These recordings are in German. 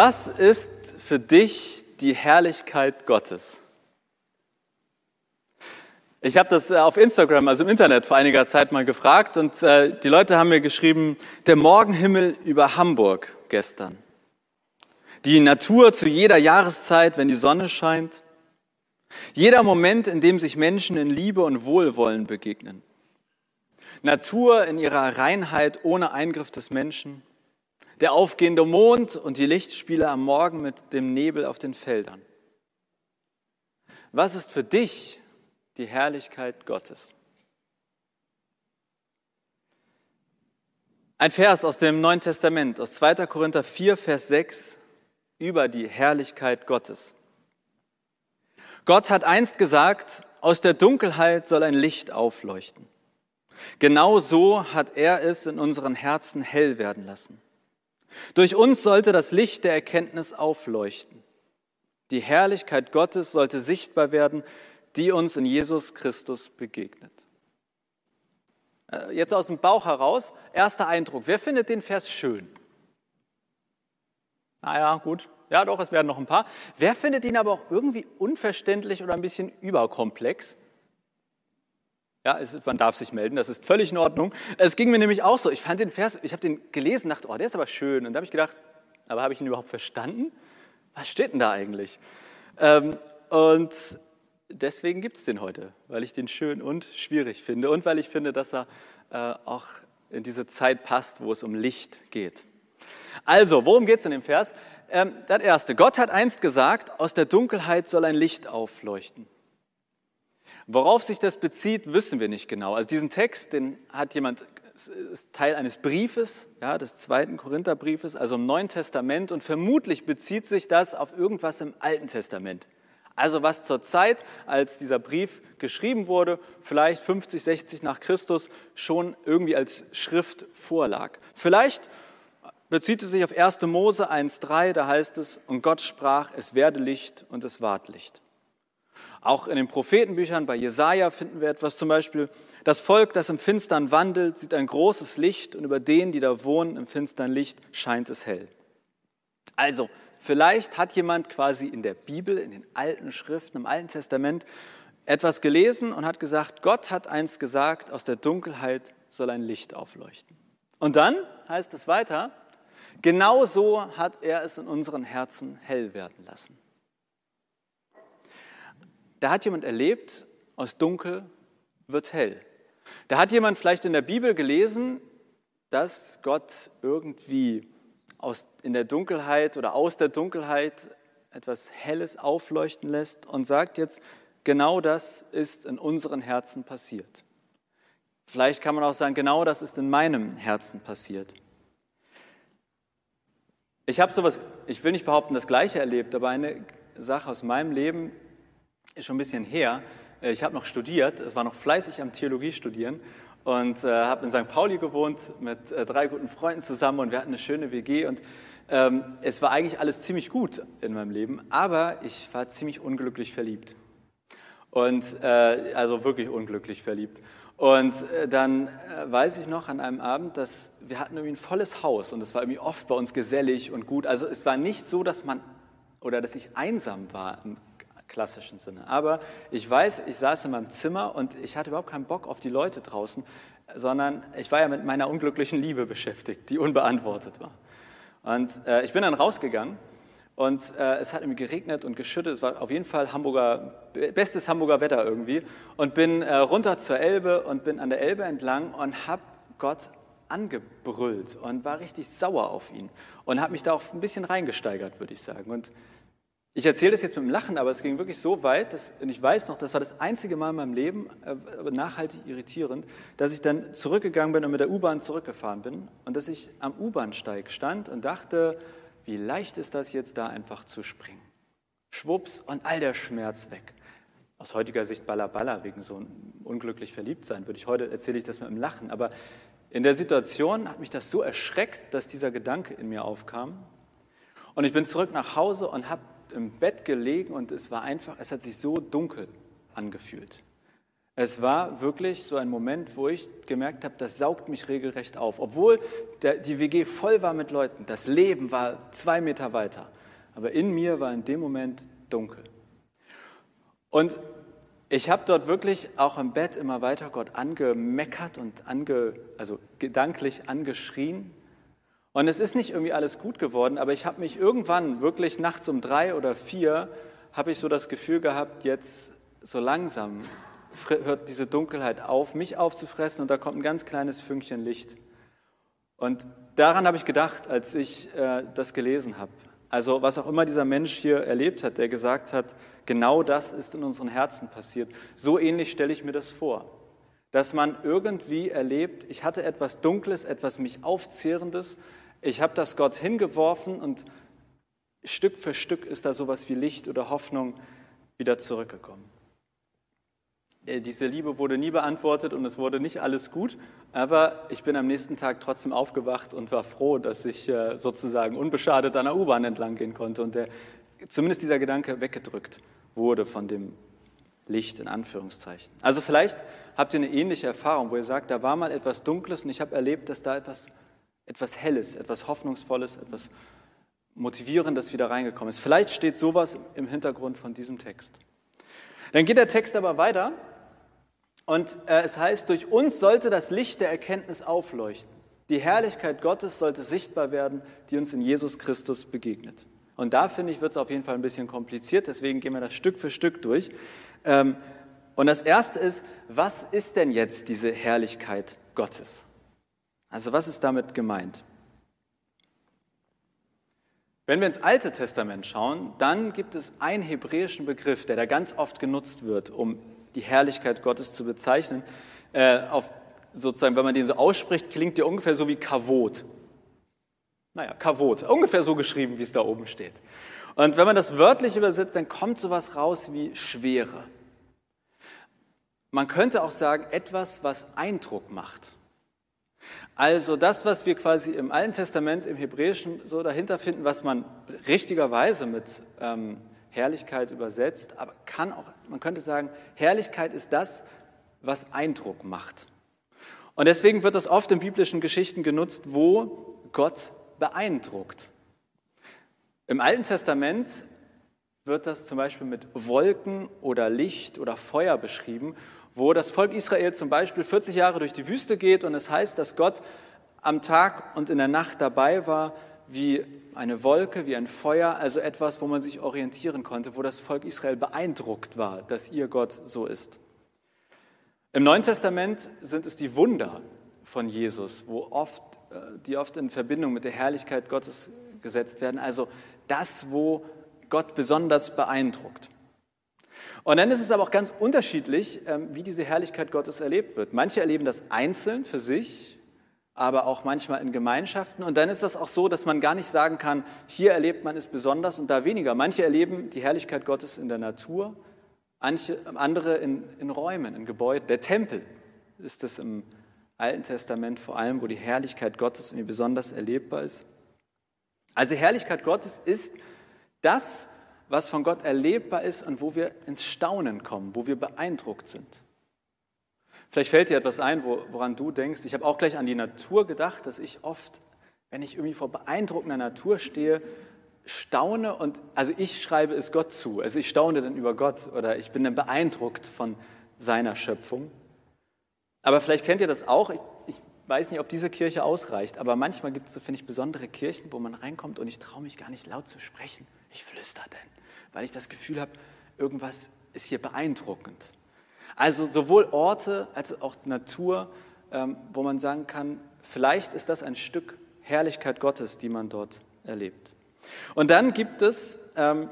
Was ist für dich die Herrlichkeit Gottes? Ich habe das äh, auf Instagram, also im Internet, vor einiger Zeit mal gefragt und äh, die Leute haben mir geschrieben, der Morgenhimmel über Hamburg gestern. Die Natur zu jeder Jahreszeit, wenn die Sonne scheint. Jeder Moment, in dem sich Menschen in Liebe und Wohlwollen begegnen. Natur in ihrer Reinheit ohne Eingriff des Menschen. Der aufgehende Mond und die Lichtspiele am Morgen mit dem Nebel auf den Feldern. Was ist für dich die Herrlichkeit Gottes. Ein Vers aus dem Neuen Testament, aus 2. Korinther 4, Vers 6, über die Herrlichkeit Gottes. Gott hat einst gesagt, aus der Dunkelheit soll ein Licht aufleuchten. Genau so hat er es in unseren Herzen hell werden lassen. Durch uns sollte das Licht der Erkenntnis aufleuchten. Die Herrlichkeit Gottes sollte sichtbar werden die uns in Jesus Christus begegnet. Äh, jetzt aus dem Bauch heraus, erster Eindruck. Wer findet den Vers schön? Naja, gut. Ja, doch, es werden noch ein paar. Wer findet ihn aber auch irgendwie unverständlich oder ein bisschen überkomplex? Ja, es, man darf sich melden, das ist völlig in Ordnung. Es ging mir nämlich auch so. Ich fand den Vers, ich habe den gelesen, dachte, oh, der ist aber schön. Und da habe ich gedacht, aber habe ich ihn überhaupt verstanden? Was steht denn da eigentlich? Ähm, und deswegen gibt es den heute, weil ich den schön und schwierig finde und weil ich finde, dass er äh, auch in diese Zeit passt, wo es um Licht geht. Also, worum geht es in dem Vers? Ähm, das erste, Gott hat einst gesagt, aus der Dunkelheit soll ein Licht aufleuchten. Worauf sich das bezieht, wissen wir nicht genau. Also diesen Text, den hat jemand, ist Teil eines Briefes, ja, des zweiten Korintherbriefes, also im Neuen Testament und vermutlich bezieht sich das auf irgendwas im Alten Testament. Also was zur Zeit, als dieser Brief geschrieben wurde, vielleicht 50, 60 nach Christus, schon irgendwie als Schrift vorlag. Vielleicht bezieht es sich auf 1. Mose 1.3, da heißt es, und Gott sprach, es werde Licht und es ward Licht. Auch in den Prophetenbüchern bei Jesaja finden wir etwas, zum Beispiel, das Volk, das im Finstern wandelt, sieht ein großes Licht und über denen, die da wohnen im finstern Licht, scheint es hell. Also, Vielleicht hat jemand quasi in der Bibel, in den alten Schriften, im Alten Testament etwas gelesen und hat gesagt, Gott hat eins gesagt, aus der Dunkelheit soll ein Licht aufleuchten. Und dann heißt es weiter, genau so hat er es in unseren Herzen hell werden lassen. Da hat jemand erlebt, aus Dunkel wird hell. Da hat jemand vielleicht in der Bibel gelesen, dass Gott irgendwie aus, in der Dunkelheit oder aus der Dunkelheit etwas Helles aufleuchten lässt und sagt jetzt, genau das ist in unseren Herzen passiert. Vielleicht kann man auch sagen, genau das ist in meinem Herzen passiert. Ich habe sowas, ich will nicht behaupten, das Gleiche erlebt, aber eine Sache aus meinem Leben ist schon ein bisschen her. Ich habe noch studiert, es war noch fleißig am Theologie studieren und äh, habe in St. Pauli gewohnt mit äh, drei guten Freunden zusammen und wir hatten eine schöne WG und ähm, es war eigentlich alles ziemlich gut in meinem Leben, aber ich war ziemlich unglücklich verliebt und äh, also wirklich unglücklich verliebt. Und äh, dann äh, weiß ich noch an einem Abend, dass wir hatten irgendwie ein volles Haus und es war irgendwie oft bei uns gesellig und gut. Also es war nicht so, dass man oder dass ich einsam war klassischen Sinne. Aber ich weiß, ich saß in meinem Zimmer und ich hatte überhaupt keinen Bock auf die Leute draußen, sondern ich war ja mit meiner unglücklichen Liebe beschäftigt, die unbeantwortet war. Und äh, ich bin dann rausgegangen und äh, es hat irgendwie geregnet und geschüttet. Es war auf jeden Fall Hamburger, bestes Hamburger Wetter irgendwie. Und bin äh, runter zur Elbe und bin an der Elbe entlang und habe Gott angebrüllt und war richtig sauer auf ihn und habe mich da auch ein bisschen reingesteigert, würde ich sagen. Und ich erzähle das jetzt mit dem Lachen, aber es ging wirklich so weit, dass, und ich weiß noch, das war das einzige Mal in meinem Leben, äh, aber nachhaltig irritierend, dass ich dann zurückgegangen bin und mit der U-Bahn zurückgefahren bin und dass ich am U-Bahnsteig stand und dachte, wie leicht ist das jetzt da einfach zu springen. Schwupps und all der Schmerz weg. Aus heutiger Sicht balla wegen so unglücklich verliebt sein, würde ich heute erzähle ich das mit dem Lachen, aber in der Situation hat mich das so erschreckt, dass dieser Gedanke in mir aufkam. Und ich bin zurück nach Hause und habe im Bett gelegen und es war einfach, es hat sich so dunkel angefühlt. Es war wirklich so ein Moment, wo ich gemerkt habe, das saugt mich regelrecht auf. Obwohl der, die WG voll war mit Leuten, das Leben war zwei Meter weiter. Aber in mir war in dem Moment dunkel. Und ich habe dort wirklich auch im Bett immer weiter Gott angemeckert und ange, also gedanklich angeschrien. Und es ist nicht irgendwie alles gut geworden, aber ich habe mich irgendwann wirklich nachts um drei oder vier, habe ich so das Gefühl gehabt, jetzt so langsam hört diese Dunkelheit auf, mich aufzufressen und da kommt ein ganz kleines Fünkchen Licht. Und daran habe ich gedacht, als ich äh, das gelesen habe. Also was auch immer dieser Mensch hier erlebt hat, der gesagt hat, genau das ist in unseren Herzen passiert. So ähnlich stelle ich mir das vor. Dass man irgendwie erlebt, ich hatte etwas Dunkles, etwas mich aufzehrendes, ich habe das Gott hingeworfen und Stück für Stück ist da sowas wie Licht oder Hoffnung wieder zurückgekommen. Äh, diese Liebe wurde nie beantwortet und es wurde nicht alles gut, aber ich bin am nächsten Tag trotzdem aufgewacht und war froh, dass ich äh, sozusagen unbeschadet an der U-Bahn entlang gehen konnte und der, zumindest dieser Gedanke weggedrückt wurde von dem Licht in Anführungszeichen. Also vielleicht habt ihr eine ähnliche Erfahrung, wo ihr sagt, da war mal etwas Dunkles und ich habe erlebt, dass da etwas, etwas Helles, etwas Hoffnungsvolles, etwas Motivierendes wieder reingekommen ist. Vielleicht steht sowas im Hintergrund von diesem Text. Dann geht der Text aber weiter und äh, es heißt, durch uns sollte das Licht der Erkenntnis aufleuchten. Die Herrlichkeit Gottes sollte sichtbar werden, die uns in Jesus Christus begegnet. Und da finde ich, wird es auf jeden Fall ein bisschen kompliziert, deswegen gehen wir das Stück für Stück durch. Ähm, und das erste ist, was ist denn jetzt diese Herrlichkeit Gottes? Also was ist damit gemeint? Wenn wir ins Alte Testament schauen, dann gibt es einen hebräischen Begriff, der da ganz oft genutzt wird, um die Herrlichkeit Gottes zu bezeichnen. Äh, auf, sozusagen, wenn man den so ausspricht, klingt der ungefähr so wie Kavot. Naja, Kavot, ungefähr so geschrieben, wie es da oben steht. Und wenn man das wörtlich übersetzt, dann kommt sowas raus wie Schwere. Man könnte auch sagen, etwas, was Eindruck macht. Also das, was wir quasi im Alten Testament, im Hebräischen so dahinter finden, was man richtigerweise mit ähm, Herrlichkeit übersetzt, aber kann auch, man könnte sagen, Herrlichkeit ist das, was Eindruck macht. Und deswegen wird das oft in biblischen Geschichten genutzt, wo Gott beeindruckt. Im Alten Testament wird das zum Beispiel mit Wolken oder Licht oder Feuer beschrieben, wo das Volk Israel zum Beispiel 40 Jahre durch die Wüste geht und es heißt, dass Gott am Tag und in der Nacht dabei war, wie eine Wolke, wie ein Feuer, also etwas, wo man sich orientieren konnte, wo das Volk Israel beeindruckt war, dass ihr Gott so ist. Im Neuen Testament sind es die Wunder von Jesus, wo oft, die oft in Verbindung mit der Herrlichkeit Gottes gesetzt werden, also das, wo Gott besonders beeindruckt. Und dann ist es aber auch ganz unterschiedlich, ähm, wie diese Herrlichkeit Gottes erlebt wird. Manche erleben das einzeln für sich, aber auch manchmal in Gemeinschaften. Und dann ist das auch so, dass man gar nicht sagen kann, hier erlebt man es besonders und da weniger. Manche erleben die Herrlichkeit Gottes in der Natur, andere in, in Räumen, in Gebäuden. Der Tempel ist es im Alten Testament vor allem, wo die Herrlichkeit Gottes irgendwie besonders erlebbar ist. Also Herrlichkeit Gottes ist das, was von Gott erlebbar ist und wo wir ins Staunen kommen, wo wir beeindruckt sind. Vielleicht fällt dir etwas ein, woran du denkst. Ich habe auch gleich an die Natur gedacht, dass ich oft, wenn ich irgendwie vor beeindruckender Natur stehe, staune und, also ich schreibe es Gott zu. Also ich staune dann über Gott oder ich bin dann beeindruckt von seiner Schöpfung. Aber vielleicht kennt ihr das auch. Ich, ich weiß nicht, ob diese Kirche ausreicht, aber manchmal gibt es, so, finde ich, besondere Kirchen, wo man reinkommt und ich traue mich gar nicht laut zu sprechen. Ich flüster denn, weil ich das Gefühl habe, irgendwas ist hier beeindruckend. Also sowohl Orte als auch Natur, ähm, wo man sagen kann, vielleicht ist das ein Stück Herrlichkeit Gottes, die man dort erlebt. Und dann gibt es ähm,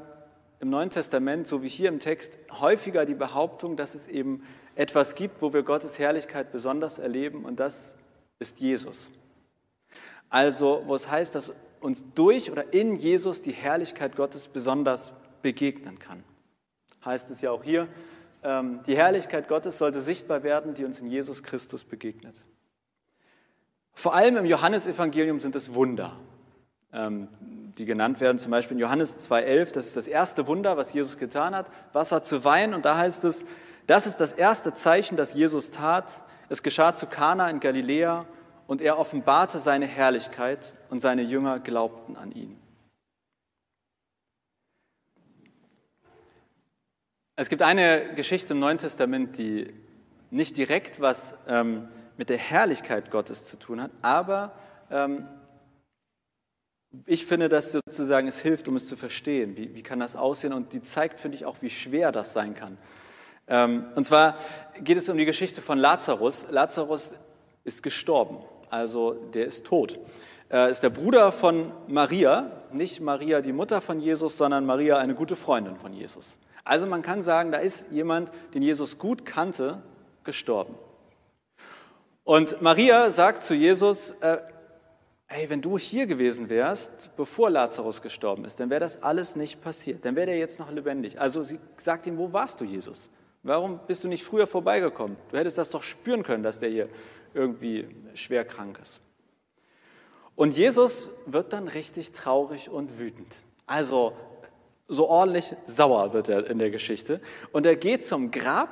im Neuen Testament, so wie hier im Text, häufiger die Behauptung, dass es eben etwas gibt, wo wir Gottes Herrlichkeit besonders erleben, und das ist Jesus. Also, wo es heißt, dass uns durch oder in Jesus die Herrlichkeit Gottes besonders begegnen kann. Heißt es ja auch hier, ähm, die Herrlichkeit Gottes sollte sichtbar werden, die uns in Jesus Christus begegnet. Vor allem im Johannesevangelium sind es Wunder, ähm, die genannt werden, zum Beispiel in Johannes 2,11, das ist das erste Wunder, was Jesus getan hat, Wasser zu Wein. Und da heißt es, Das ist das erste Zeichen, das Jesus tat. Es geschah zu Kana in Galiläa und er offenbarte seine Herrlichkeit und seine Jünger glaubten an ihn. Es gibt eine Geschichte im Neuen Testament, die nicht direkt was ähm, mit der Herrlichkeit Gottes zu tun hat, aber ähm, ich finde, dass sozusagen es hilft, um es zu verstehen. Wie, wie kann das aussehen? Und die zeigt, finde ich, auch, wie schwer das sein kann. Ähm, und zwar geht es um die Geschichte von Lazarus. Lazarus ist gestorben, also der ist tot. Er ist der Bruder von Maria, nicht Maria die Mutter von Jesus, sondern Maria eine gute Freundin von Jesus. Also man kann sagen, da ist jemand, den Jesus gut kannte, gestorben. Und Maria sagt zu Jesus, äh, hey, wenn du hier gewesen wärst, bevor Lazarus gestorben ist, dann wäre das alles nicht passiert. Dann wäre er jetzt noch lebendig. Also sie sagt ihm, wo warst du, Jesus? Warum bist du nicht früher vorbeigekommen? Du hättest das doch spüren können, dass der hier irgendwie schwer krank ist. Und Jesus wird dann richtig traurig und wütend. Also so ordentlich sauer wird er in der Geschichte. Und er geht zum Grab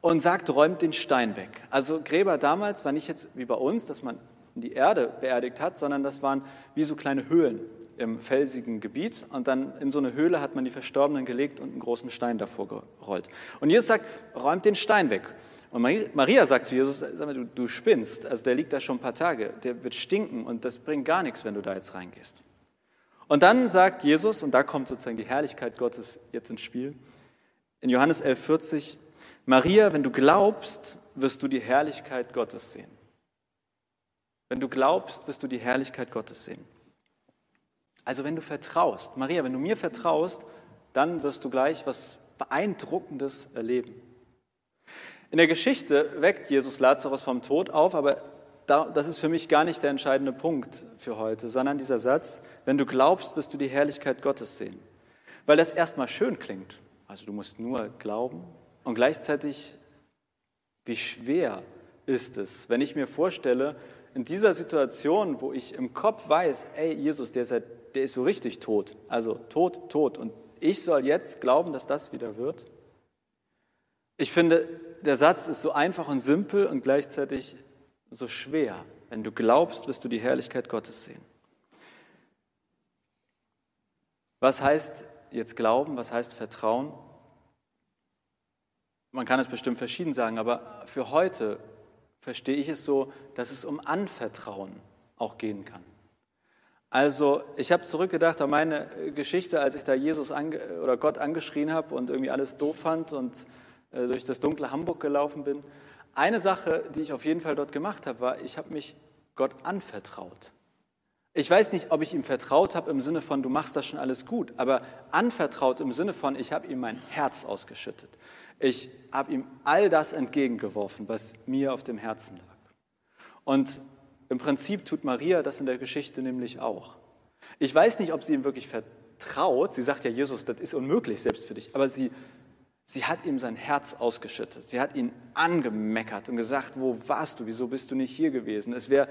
und sagt, räumt den Stein weg. Also Gräber damals war nicht jetzt wie bei uns, dass man in die Erde beerdigt hat, sondern das waren wie so kleine Höhlen im felsigen Gebiet. Und dann in so eine Höhle hat man die Verstorbenen gelegt und einen großen Stein davor gerollt. Und Jesus sagt, räumt den Stein weg. Und Maria sagt zu Jesus, sag mal, du, du spinnst, also der liegt da schon ein paar Tage, der wird stinken und das bringt gar nichts, wenn du da jetzt reingehst. Und dann sagt Jesus, und da kommt sozusagen die Herrlichkeit Gottes jetzt ins Spiel, in Johannes 11,40, Maria, wenn du glaubst, wirst du die Herrlichkeit Gottes sehen. Wenn du glaubst, wirst du die Herrlichkeit Gottes sehen. Also wenn du vertraust, Maria, wenn du mir vertraust, dann wirst du gleich was Beeindruckendes erleben. In der Geschichte weckt Jesus Lazarus vom Tod auf, aber das ist für mich gar nicht der entscheidende Punkt für heute, sondern dieser Satz, wenn du glaubst, wirst du die Herrlichkeit Gottes sehen. Weil das erstmal schön klingt. Also du musst nur glauben und gleichzeitig, wie schwer ist es, wenn ich mir vorstelle, in dieser Situation, wo ich im Kopf weiß, ey, Jesus, der ist, ja, der ist so richtig tot, also tot, tot, und ich soll jetzt glauben, dass das wieder wird? Ich finde, der Satz ist so einfach und simpel und gleichzeitig so schwer. Wenn du glaubst, wirst du die Herrlichkeit Gottes sehen. Was heißt jetzt Glauben? Was heißt Vertrauen? Man kann es bestimmt verschieden sagen, aber für heute verstehe ich es so, dass es um Anvertrauen auch gehen kann. Also ich habe zurückgedacht an meine Geschichte, als ich da Jesus oder Gott angeschrien habe und irgendwie alles doof fand und äh, durch das dunkle Hamburg gelaufen bin. Eine Sache, die ich auf jeden Fall dort gemacht habe, war, ich habe mich Gott anvertraut. Ich weiß nicht, ob ich ihm vertraut habe im Sinne von, du machst das schon alles gut, aber anvertraut im Sinne von, ich habe ihm mein Herz ausgeschüttet. Ich habe ihm all das entgegengeworfen, was mir auf dem Herzen lag. Und im Prinzip tut Maria das in der Geschichte nämlich auch. Ich weiß nicht, ob sie ihm wirklich vertraut. Sie sagt ja, Jesus, das ist unmöglich selbst für dich. Aber sie, sie hat ihm sein Herz ausgeschüttet. Sie hat ihn angemeckert und gesagt, wo warst du? Wieso bist du nicht hier gewesen? Es wäre,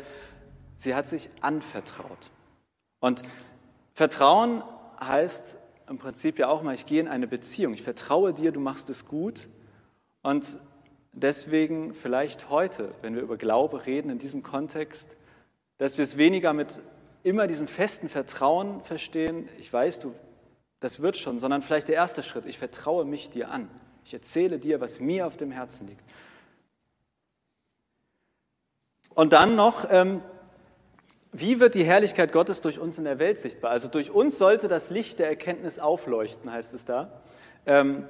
sie hat sich anvertraut. Und Vertrauen heißt im Prinzip ja auch mal, ich gehe in eine Beziehung, ich vertraue dir, du machst es gut. Und deswegen vielleicht heute, wenn wir über Glaube reden in diesem Kontext, dass wir es weniger mit immer diesem festen Vertrauen verstehen, ich weiß, du, das wird schon, sondern vielleicht der erste Schritt, ich vertraue mich dir an. Ich erzähle dir, was mir auf dem Herzen liegt. Und dann noch ähm, wie wird die Herrlichkeit Gottes durch uns in der Welt sichtbar? Also durch uns sollte das Licht der Erkenntnis aufleuchten, heißt es da. Ähm,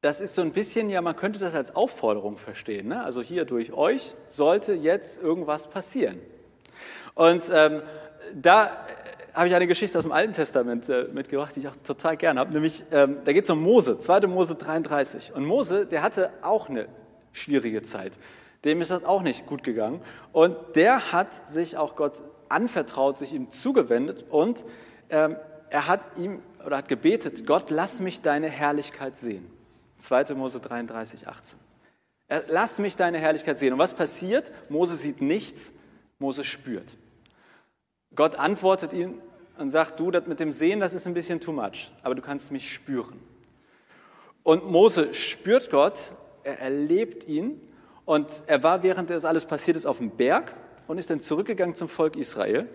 das ist so ein bisschen, ja, man könnte das als Aufforderung verstehen. Ne? Also hier durch euch sollte jetzt irgendwas passieren. Und ähm, da habe ich eine Geschichte aus dem Alten Testament äh, mitgebracht, die ich auch total gerne habe. Nämlich, ähm, da geht es um Mose, 2. Mose 33. Und Mose, der hatte auch eine schwierige Zeit. Dem ist das auch nicht gut gegangen. Und der hat sich auch Gott anvertraut, sich ihm zugewendet und ähm, er hat ihm oder hat gebetet, Gott, lass mich deine Herrlichkeit sehen. 2. Mose 33, 18. Er, lass mich deine Herrlichkeit sehen. Und was passiert? Mose sieht nichts, Mose spürt. Gott antwortet ihm und sagt, du, das mit dem Sehen, das ist ein bisschen too much, aber du kannst mich spüren. Und Mose spürt Gott, er erlebt ihn und er war, während das alles passiert ist, auf dem Berg und ist dann zurückgegangen zum Volk Israel.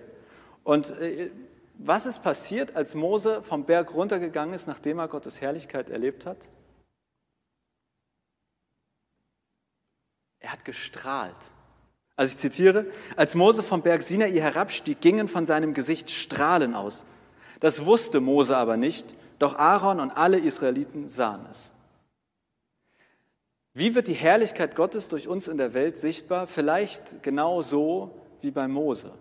Und äh, was ist passiert, als Mose vom Berg runtergegangen ist, nachdem er Gottes Herrlichkeit erlebt hat? Er hat gestrahlt. Also ich zitiere, als Mose vom Berg Sinai herabstieg, gingen von seinem Gesicht Strahlen aus. Das wusste Mose aber nicht, doch Aaron und alle Israeliten sahen es. Wie wird die Herrlichkeit Gottes durch uns in der Welt sichtbar? Vielleicht genau so wie bei Mose.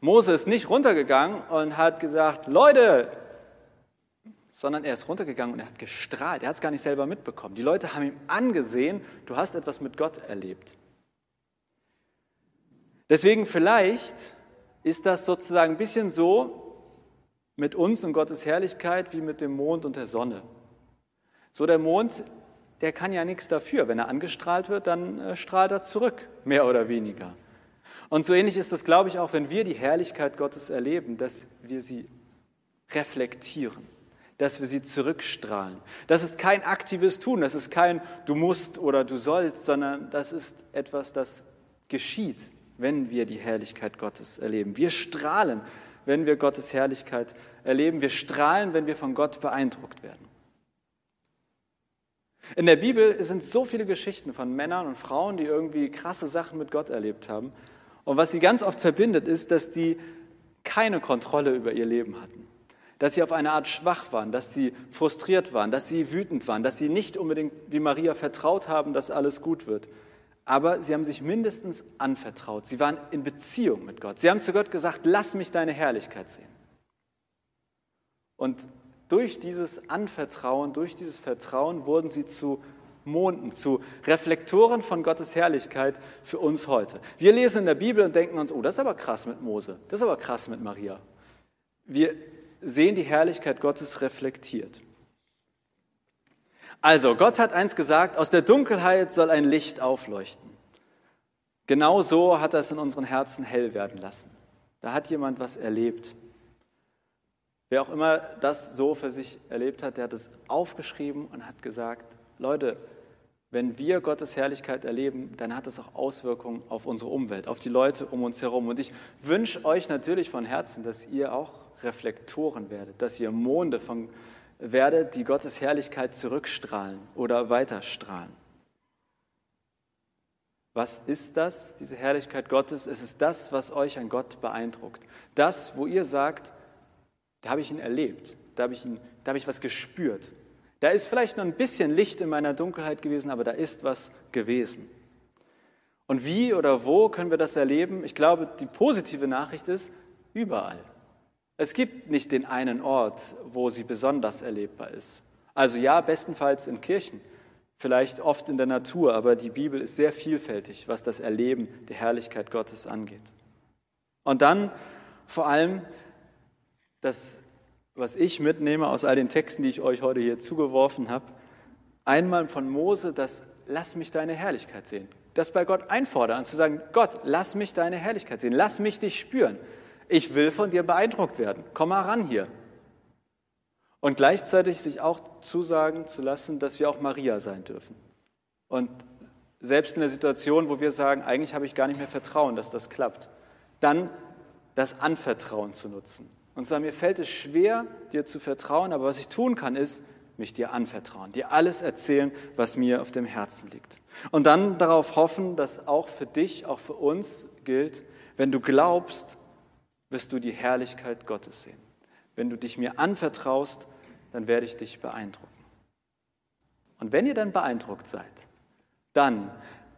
Mose ist nicht runtergegangen und hat gesagt, Leute, sondern er ist runtergegangen und er hat gestrahlt. Er hat es gar nicht selber mitbekommen. Die Leute haben ihm angesehen, du hast etwas mit Gott erlebt. Deswegen vielleicht ist das sozusagen ein bisschen so mit uns und Gottes Herrlichkeit wie mit dem Mond und der Sonne. So der Mond, der kann ja nichts dafür. Wenn er angestrahlt wird, dann äh, strahlt er zurück, mehr oder weniger. Und so ähnlich ist das, glaube ich, auch, wenn wir die Herrlichkeit Gottes erleben, dass wir sie reflektieren dass wir sie zurückstrahlen. Das ist kein aktives Tun, das ist kein du musst oder du sollst, sondern das ist etwas, das geschieht, wenn wir die Herrlichkeit Gottes erleben. Wir strahlen, wenn wir Gottes Herrlichkeit erleben. Wir strahlen, wenn wir von Gott beeindruckt werden. In der Bibel sind so viele Geschichten von Männern und Frauen, die irgendwie krasse Sachen mit Gott erlebt haben. Und was sie ganz oft verbindet, ist, dass die keine Kontrolle über ihr Leben hatten dass sie auf eine Art schwach waren, dass sie frustriert waren, dass sie wütend waren, dass sie nicht unbedingt wie Maria vertraut haben, dass alles gut wird. Aber sie haben sich mindestens anvertraut. Sie waren in Beziehung mit Gott. Sie haben zu Gott gesagt, lass mich deine Herrlichkeit sehen. Und durch dieses Anvertrauen, durch dieses Vertrauen wurden sie zu Monden, zu Reflektoren von Gottes Herrlichkeit für uns heute. Wir lesen in der Bibel und denken uns, oh, das ist aber krass mit Mose, das ist aber krass mit Maria. Wir sehen die Herrlichkeit Gottes reflektiert. Also, Gott hat eins gesagt, aus der Dunkelheit soll ein Licht aufleuchten. Genau so hat er es in unseren Herzen hell werden lassen. Da hat jemand was erlebt. Wer auch immer das so für sich erlebt hat, der hat es aufgeschrieben und hat gesagt, Leute, wenn wir Gottes Herrlichkeit erleben, dann hat das auch Auswirkungen auf unsere Umwelt, auf die Leute um uns herum. Und ich wünsche euch natürlich von Herzen, dass ihr auch Reflektoren werdet, dass ihr Monde von, werdet, die Gottes Herrlichkeit zurückstrahlen oder weiterstrahlen. Was ist das, diese Herrlichkeit Gottes? Es ist das, was euch an Gott beeindruckt. Das, wo ihr sagt, da habe ich ihn erlebt, da habe ich, ihn, da habe ich was gespürt. Da ist vielleicht noch ein bisschen Licht in meiner Dunkelheit gewesen, aber da ist was gewesen. Und wie oder wo können wir das erleben? Ich glaube, die positive Nachricht ist, überall. Es gibt nicht den einen Ort, wo sie besonders erlebbar ist. Also ja, bestenfalls in Kirchen, vielleicht oft in der Natur, aber die Bibel ist sehr vielfältig, was das Erleben der Herrlichkeit Gottes angeht. Und dann vor allem das, was ich mitnehme aus all den Texten, die ich euch heute hier zugeworfen habe, einmal von Mose, das lass mich deine Herrlichkeit sehen. Das bei Gott einfordern und zu sagen, Gott, lass mich deine Herrlichkeit sehen, lass mich dich spüren. Ich will von dir beeindruckt werden. Komm mal ran hier. Und gleichzeitig sich auch zusagen zu lassen, dass wir auch Maria sein dürfen. Und selbst in der Situation, wo wir sagen, eigentlich habe ich gar nicht mehr Vertrauen, dass das klappt, dann das Anvertrauen zu nutzen. Und sagen, mir fällt es schwer, dir zu vertrauen, aber was ich tun kann, ist, mich dir anvertrauen, dir alles erzählen, was mir auf dem Herzen liegt. Und dann darauf hoffen, dass auch für dich, auch für uns gilt, wenn du glaubst, wirst du die Herrlichkeit Gottes sehen. Wenn du dich mir anvertraust, dann werde ich dich beeindrucken. Und wenn ihr dann beeindruckt seid, dann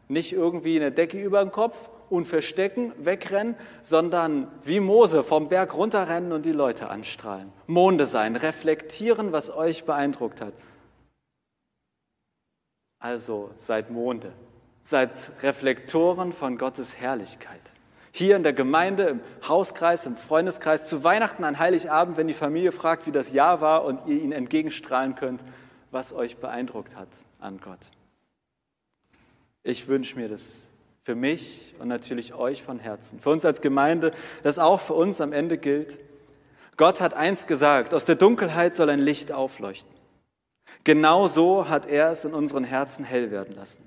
nicht irgendwie eine Decke über den Kopf und verstecken, wegrennen, sondern wie Mose vom Berg runterrennen und die Leute anstrahlen. Monde sein, reflektieren, was euch beeindruckt hat. Also seid Monde, seid Reflektoren von Gottes Herrlichkeit. Hier in der Gemeinde, im Hauskreis, im Freundeskreis, zu Weihnachten, an Heiligabend, wenn die Familie fragt, wie das Jahr war und ihr ihnen entgegenstrahlen könnt, was euch beeindruckt hat an Gott. Ich wünsche mir das für mich und natürlich euch von Herzen. Für uns als Gemeinde, das auch für uns am Ende gilt. Gott hat eins gesagt, aus der Dunkelheit soll ein Licht aufleuchten. Genau so hat er es in unseren Herzen hell werden lassen.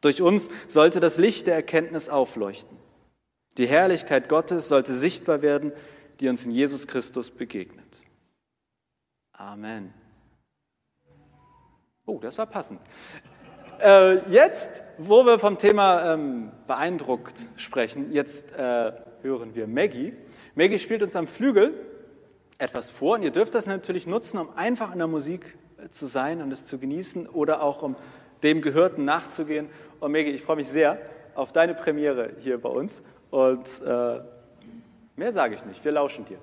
Durch uns sollte das Licht der Erkenntnis aufleuchten. Die Herrlichkeit Gottes sollte sichtbar werden, die uns in Jesus Christus begegnet. Amen. Oh, das war passend. Äh, jetzt, wo wir vom Thema ähm, beeindruckt sprechen, jetzt äh, hören wir Maggie. Maggie spielt uns am Flügel etwas vor und ihr dürft das natürlich nutzen, um einfach in der Musik äh, zu sein und es zu genießen oder auch um dem Gehörten nachzugehen. Und Maggie, ich freue mich sehr auf deine Premiere hier bei uns und äh, mehr sage ich nicht, wir lauschen dir.